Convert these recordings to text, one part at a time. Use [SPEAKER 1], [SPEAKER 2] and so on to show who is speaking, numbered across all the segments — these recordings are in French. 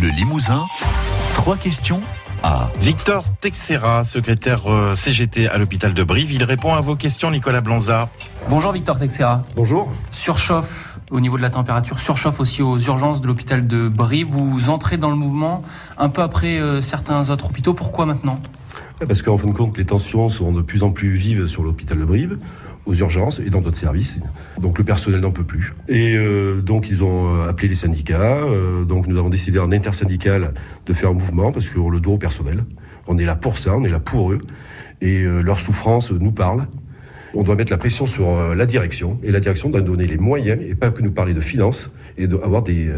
[SPEAKER 1] Bleu Limousin. Trois questions à
[SPEAKER 2] Victor Texera, secrétaire euh, CGT à l'hôpital de Brive. Il répond à vos questions, Nicolas Blanza.
[SPEAKER 3] Bonjour Victor Texera.
[SPEAKER 4] Bonjour.
[SPEAKER 3] Surchauffe au niveau de la température, surchauffe aussi aux urgences de l'hôpital de Brive. Vous entrez dans le mouvement un peu après euh, certains autres hôpitaux. Pourquoi maintenant?
[SPEAKER 4] Parce qu'en fin de compte, les tensions sont de plus en plus vives sur l'hôpital de Brive aux urgences et dans d'autres services. Donc le personnel n'en peut plus. Et euh, donc ils ont euh, appelé les syndicats. Euh, donc nous avons décidé en intersyndical de faire un mouvement parce qu'on le doit au personnel. On est là pour ça, on est là pour eux. Et leur souffrance nous parle. On doit mettre la pression sur la direction et la direction doit donner les moyens et pas que nous parler de finances et d'avoir des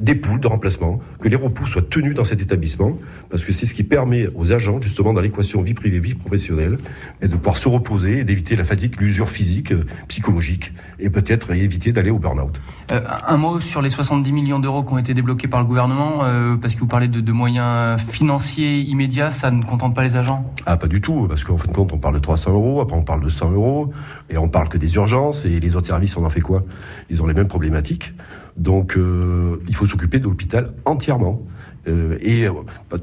[SPEAKER 4] des poules de remplacement, que les repos soient tenus dans cet établissement, parce que c'est ce qui permet aux agents, justement, dans l'équation vie privée, vie professionnelle, de pouvoir se reposer et d'éviter la fatigue, l'usure physique, euh, psychologique, et peut-être éviter d'aller au burn-out.
[SPEAKER 3] Euh, un mot sur les 70 millions d'euros qui ont été débloqués par le gouvernement, euh, parce que vous parlez de, de, moyens financiers immédiats, ça ne contente pas les agents?
[SPEAKER 4] Ah, pas du tout, parce qu'en fin de compte, on parle de 300 euros, après on parle de 100 euros, et on parle que des urgences, et les autres services, on en fait quoi? Ils ont les mêmes problématiques. Donc, euh, il faut s'occuper de l'hôpital entièrement. Euh, et euh,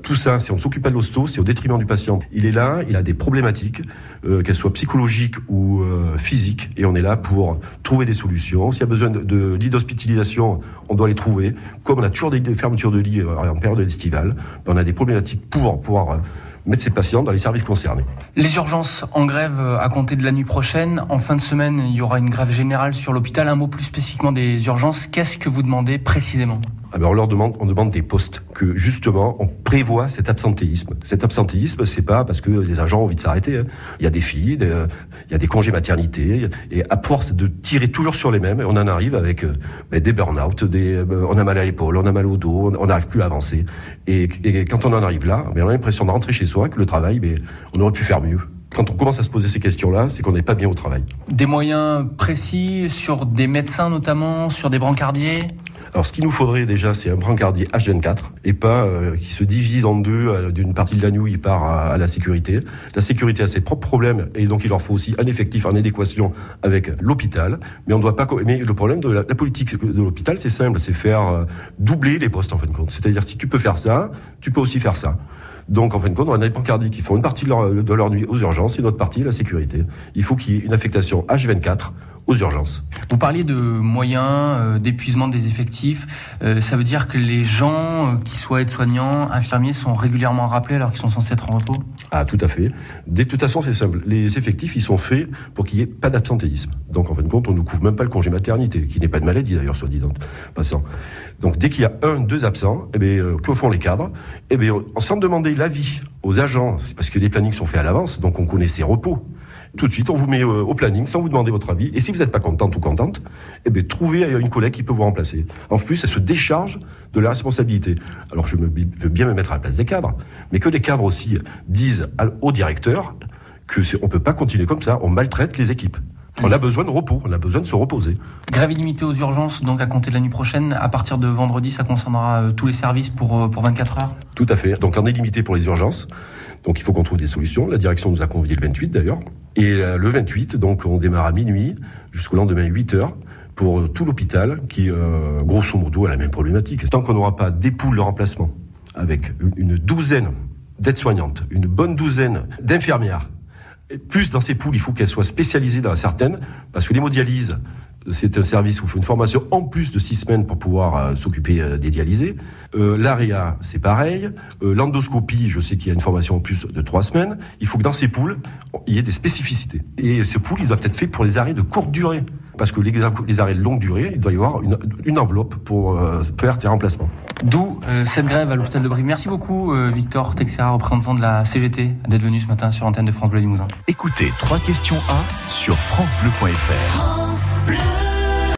[SPEAKER 4] tout ça, si on ne s'occupe pas de l'hosto, c'est au détriment du patient. Il est là, il a des problématiques, qu'elles soient psychologiques ou physiques, et on est là pour trouver des solutions. S'il y a besoin de, lits d'hospitalisation, on doit les trouver. Comme on a toujours des fermetures de lits en période estivale, on a des problématiques pour pouvoir mettre ces patients dans les services concernés.
[SPEAKER 3] Les urgences en grève à compter de la nuit prochaine. En fin de semaine, il y aura une grève générale sur l'hôpital. Un mot plus spécifiquement des urgences. Qu'est-ce que vous demandez précisément?
[SPEAKER 4] Alors on leur demande, on demande des postes, que justement on prévoit cet absentéisme. Cet absentéisme, c'est pas parce que les agents ont envie de s'arrêter. Hein. Il y a des filles, il y a des congés maternité, et à force de tirer toujours sur les mêmes, on en arrive avec euh, ben, des burn-out, euh, on a mal à l'épaule, on a mal au dos, on n'arrive plus à avancer. Et, quand on en arrive là, ben, on a l'impression de rentrer chez soi, que le travail, ben, on aurait pu faire mieux quand on commence à se poser ces questions-là, c'est qu'on n'est pas bien au travail.
[SPEAKER 3] Des moyens précis sur des médecins notamment, sur des brancardiers?
[SPEAKER 4] Alors, ce qu'il nous faudrait déjà, c'est un brancardier H24 et pas euh, qui se divise en deux. Euh, d'une partie de la il part à, la sécurité. La sécurité a ses propres problèmes et donc il leur faut aussi un effectif en adéquation avec l'hôpital. Mais on doit pas. Mais le problème de la, politique de l'hôpital, c'est simple, c'est faire euh, doubler les postes en fin de compte. C'est-à-dire si tu peux faire ça, tu peux aussi faire ça. Donc, en fin de compte, on a des brancardiers qui font une partie de leur, nuit aux urgences et une autre partie la sécurité. Il faut qu'il y ait une affectation H24 aux urgences.
[SPEAKER 3] Vous parliez de moyens, euh, d'épuisement des effectifs. Euh, ça veut dire que les gens, euh, qui soient aides-soignants, infirmiers, sont régulièrement rappelés alors qu'ils sont censés être en repos?
[SPEAKER 4] Ah, tout à fait. De toute façon, c'est simple. Les effectifs, ils sont faits pour qu'il n'y ait pas d'absentéisme. Donc, en fin de compte, on ne couvre même pas le congé maternité, qui n'est pas de maladie d'ailleurs, soit disant passant. Donc, dès qu'il y a un, deux absents, eh bien, que font les cadres? Eh bien, sans demander l'avis aux agents, parce que les plannings sont faits à l'avance, donc on connaît ses repos tout de suite, on vous met euh, au planning sans vous demander votre avis. Et si vous n'êtes pas contente ou contente, eh bien, trouvez une collègue qui peut vous remplacer. En plus, elle se décharge de la responsabilité. Alors, je veux bien me mettre à la place des cadres, mais que les cadres aussi disent au directeur que on peut pas continuer comme ça. On maltraite les équipes. On a besoin de repos, on a besoin de se reposer.
[SPEAKER 3] Grève illimitée aux urgences, donc à compter de la nuit prochaine. À partir de vendredi, ça concernera euh, tous les services pour, euh, pour 24 heures?
[SPEAKER 4] Tout à fait. Donc en illimité pour les urgences. Donc il faut qu'on trouve des solutions. La direction nous a convié le 28 d'ailleurs. Et euh, le 28, donc on démarre à minuit jusqu'au lendemain 8 heures pour tout l'hôpital qui, grosso modo, a la même problématique. Tant qu'on n'aura pas des poules de remplacement avec une douzaine d'aides-soignantes, une bonne douzaine d'infirmières, plus dans ces poules, il faut qu'elles soient spécialisées dans certaines, parce que l'hémodialyse, c'est un service où il faut une formation en plus de six semaines pour pouvoir euh, s'occuper euh, des dialysés. Euh, L'AREA, c'est pareil. L'endoscopie, je sais qu'il y a une formation en plus de trois semaines. Il faut que dans ces poules, il y ait des spécificités. Et ces poules, ils doivent être faits pour les arrêts de courte durée. Parce que les, les arrêts de longue durée, il doit y avoir une, une enveloppe pour euh, faire ces remplacements.
[SPEAKER 3] D'où euh, cette grève à l'hôpital de Brive. Merci beaucoup, Victor Texera, représentant de la CGT, d'être venu ce matin sur l'antenne de France Bleu Limousin.
[SPEAKER 1] Écoutez, trois questions 1 sur FranceBleu.fr. France Bleu.